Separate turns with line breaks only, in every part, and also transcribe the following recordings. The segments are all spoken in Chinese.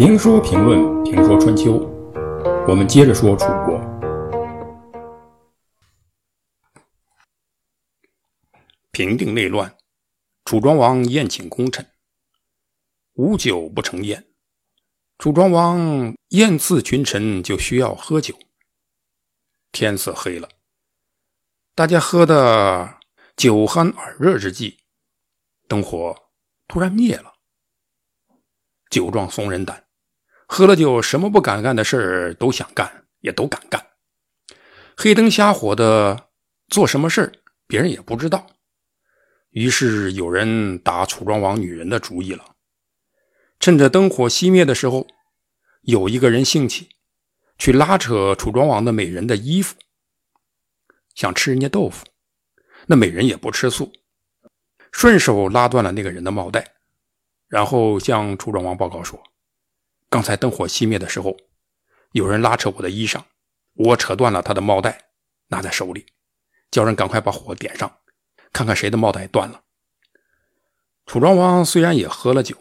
评说评论评说春秋，我们接着说楚国。平定内乱，楚庄王宴请功臣，无酒不成宴。楚庄王宴赐群臣，就需要喝酒。天色黑了，大家喝的酒酣耳热之际，灯火突然灭了。酒壮怂人胆，喝了酒，什么不敢干的事儿都想干，也都敢干。黑灯瞎火的做什么事儿，别人也不知道。于是有人打楚庄王女人的主意了。趁着灯火熄灭的时候，有一个人兴起，去拉扯楚庄王的美人的衣服，想吃人家豆腐。那美人也不吃素，顺手拉断了那个人的帽带。然后向楚庄王报告说：“刚才灯火熄灭的时候，有人拉扯我的衣裳，我扯断了他的帽带，拿在手里，叫人赶快把火点上，看看谁的帽带断了。”楚庄王虽然也喝了酒，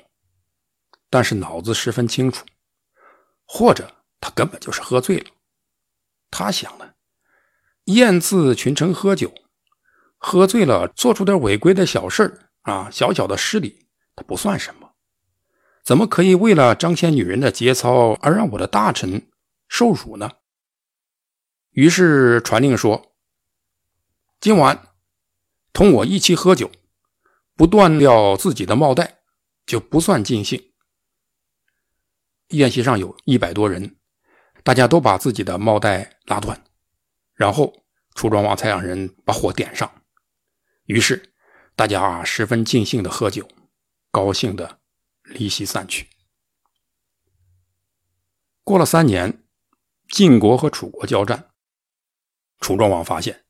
但是脑子十分清楚，或者他根本就是喝醉了。他想呢，宴赐群臣喝酒，喝醉了做出点违规的小事啊，小小的失礼。他不算什么，怎么可以为了彰显女人的节操而让我的大臣受辱呢？于是传令说：“今晚同我一起喝酒，不断掉自己的帽带，就不算尽兴。”宴席上有一百多人，大家都把自己的帽带拉断，然后楚庄王才让人把火点上。于是大家十分尽兴的喝酒。高兴的离席散去。过了三年，晋国和楚国交战，楚庄王发现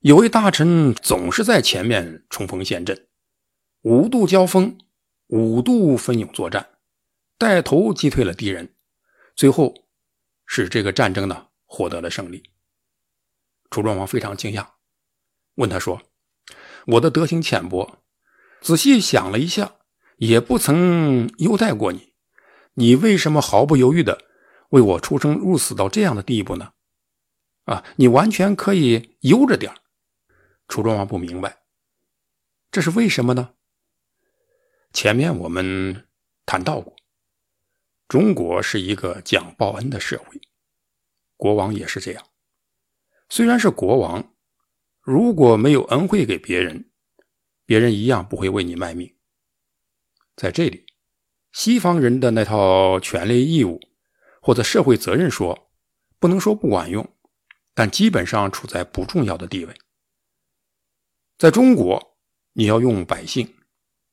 有位大臣总是在前面冲锋陷阵，五度交锋，五度奋勇作战，带头击退了敌人，最后使这个战争呢获得了胜利。楚庄王非常惊讶，问他说：“我的德行浅薄。”仔细想了一下，也不曾优待过你，你为什么毫不犹豫的为我出生入死到这样的地步呢？啊，你完全可以悠着点楚庄王不明白，这是为什么呢？前面我们谈到过，中国是一个讲报恩的社会，国王也是这样。虽然是国王，如果没有恩惠给别人。别人一样不会为你卖命。在这里，西方人的那套权利义务或者社会责任说，不能说不管用，但基本上处在不重要的地位。在中国，你要用百姓，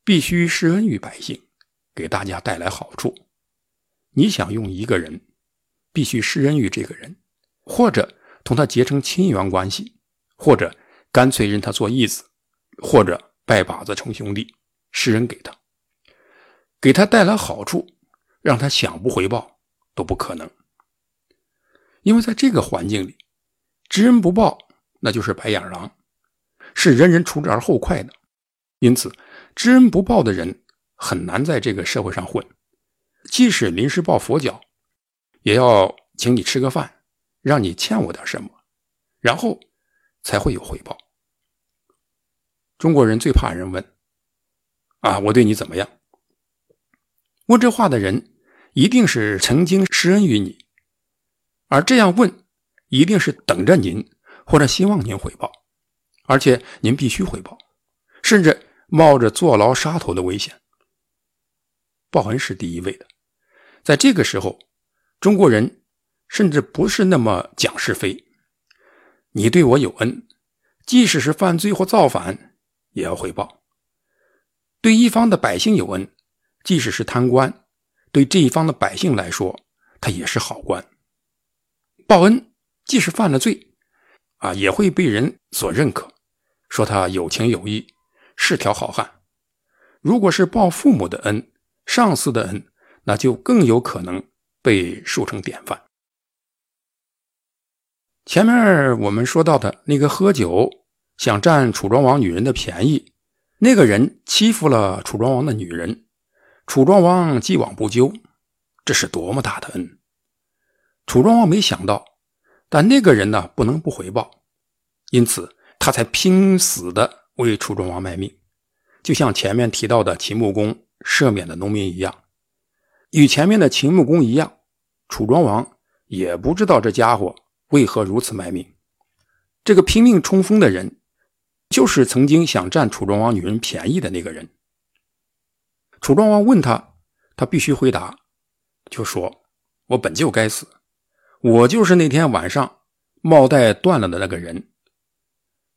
必须施恩于百姓，给大家带来好处。你想用一个人，必须施恩于这个人，或者同他结成亲缘关系，或者干脆认他做义子，或者。拜把子成兄弟，施恩给他，给他带来好处，让他想不回报都不可能。因为在这个环境里，知恩不报那就是白眼狼，是人人除之而后快的。因此，知恩不报的人很难在这个社会上混。即使临时抱佛脚，也要请你吃个饭，让你欠我点什么，然后才会有回报。中国人最怕人问：“啊，我对你怎么样？”问这话的人一定是曾经施恩于你，而这样问一定是等着您或者希望您回报，而且您必须回报，甚至冒着坐牢杀头的危险。报恩是第一位的。在这个时候，中国人甚至不是那么讲是非。你对我有恩，即使是犯罪或造反。也要回报。对一方的百姓有恩，即使是贪官，对这一方的百姓来说，他也是好官。报恩，即使犯了罪，啊，也会被人所认可，说他有情有义，是条好汉。如果是报父母的恩、上司的恩，那就更有可能被树成典范。前面我们说到的那个喝酒。想占楚庄王女人的便宜，那个人欺负了楚庄王的女人，楚庄王既往不咎，这是多么大的恩！楚庄王没想到，但那个人呢，不能不回报，因此他才拼死的为楚庄王卖命，就像前面提到的秦穆公赦免的农民一样。与前面的秦穆公一样，楚庄王也不知道这家伙为何如此卖命。这个拼命冲锋的人，就是曾经想占楚庄王女人便宜的那个人。楚庄王问他，他必须回答。就说：“我本就该死，我就是那天晚上帽带断了的那个人。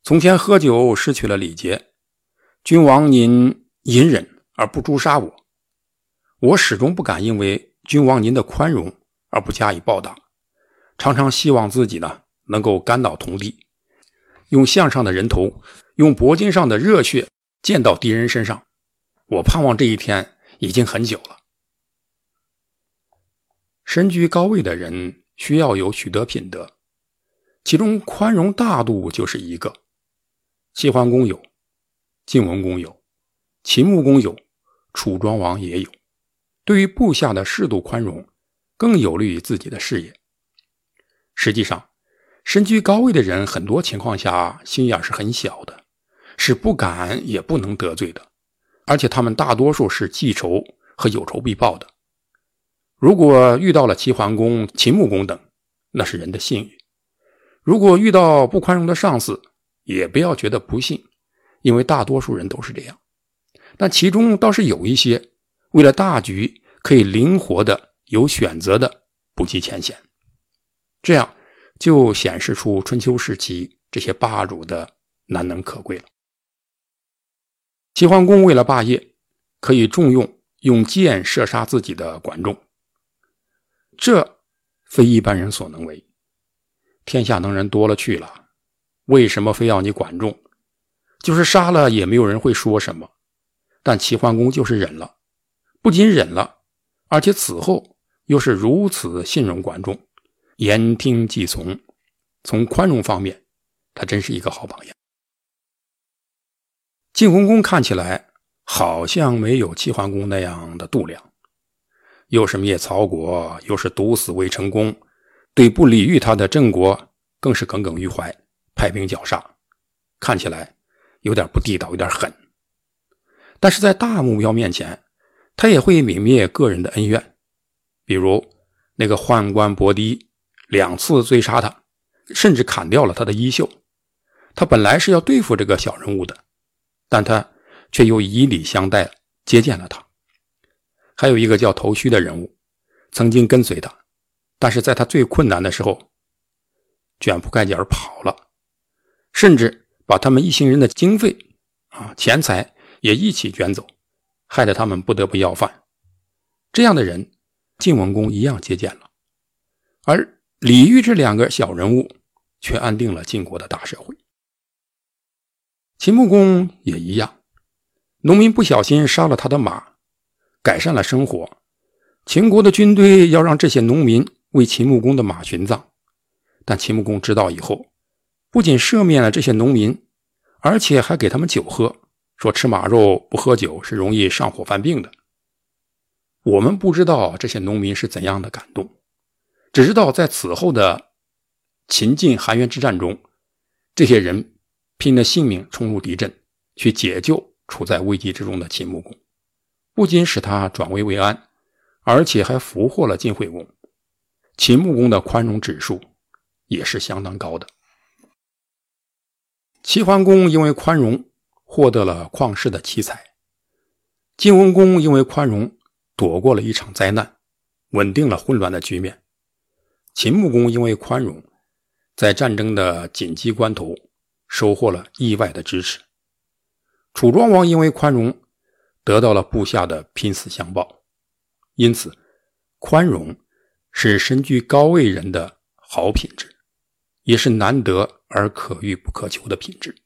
从前喝酒失去了礼节，君王您隐忍而不诛杀我，我始终不敢因为君王您的宽容而不加以报答，常常希望自己呢能够肝脑涂地，用项上的人头，用脖颈上的热血溅到敌人身上。我盼望这一天已经很久了。”身居高位的人需要有许多品德，其中宽容大度就是一个。齐桓公有，晋文公有，秦穆公有，楚庄王也有。对于部下的适度宽容，更有利于自己的事业。实际上，身居高位的人很多情况下心眼是很小的，是不敢也不能得罪的，而且他们大多数是记仇和有仇必报的。如果遇到了齐桓公、秦穆公等，那是人的幸运；如果遇到不宽容的上司，也不要觉得不幸，因为大多数人都是这样。但其中倒是有一些为了大局可以灵活的、有选择的不计前嫌，这样就显示出春秋时期这些霸主的难能可贵了。齐桓公为了霸业，可以重用用箭射杀自己的管仲。这非一般人所能为，天下能人多了去了，为什么非要你管仲？就是杀了也没有人会说什么。但齐桓公就是忍了，不仅忍了，而且此后又是如此信任管仲，言听计从。从宽容方面，他真是一个好榜样。晋文公看起来好像没有齐桓公那样的度量。又是灭曹国，又是毒死魏成功，对不礼遇他的郑国更是耿耿于怀，派兵绞杀，看起来有点不地道，有点狠。但是在大目标面前，他也会泯灭个人的恩怨，比如那个宦官伯狄两次追杀他，甚至砍掉了他的衣袖。他本来是要对付这个小人物的，但他却又以礼相待，接见了他。还有一个叫头须的人物，曾经跟随他，但是在他最困难的时候，卷铺盖卷跑了，甚至把他们一行人的经费啊钱财也一起卷走，害得他们不得不要饭。这样的人，晋文公一样接见了，而李煜这两个小人物却安定了晋国的大社会。秦穆公也一样，农民不小心杀了他的马。改善了生活，秦国的军队要让这些农民为秦穆公的马殉葬，但秦穆公知道以后，不仅赦免了这些农民，而且还给他们酒喝，说吃马肉不喝酒是容易上火犯病的。我们不知道这些农民是怎样的感动，只知道在此后的秦晋韩元之战中，这些人拼了性命冲入敌阵，去解救处在危机之中的秦穆公。不仅使他转危为安，而且还俘获了晋惠公。秦穆公的宽容指数也是相当高的。齐桓公因为宽容获得了旷世的奇才，晋文公因为宽容躲过了一场灾难，稳定了混乱的局面。秦穆公因为宽容，在战争的紧急关头收获了意外的支持。楚庄王因为宽容。得到了部下的拼死相报，因此，宽容是身居高位人的好品质，也是难得而可遇不可求的品质。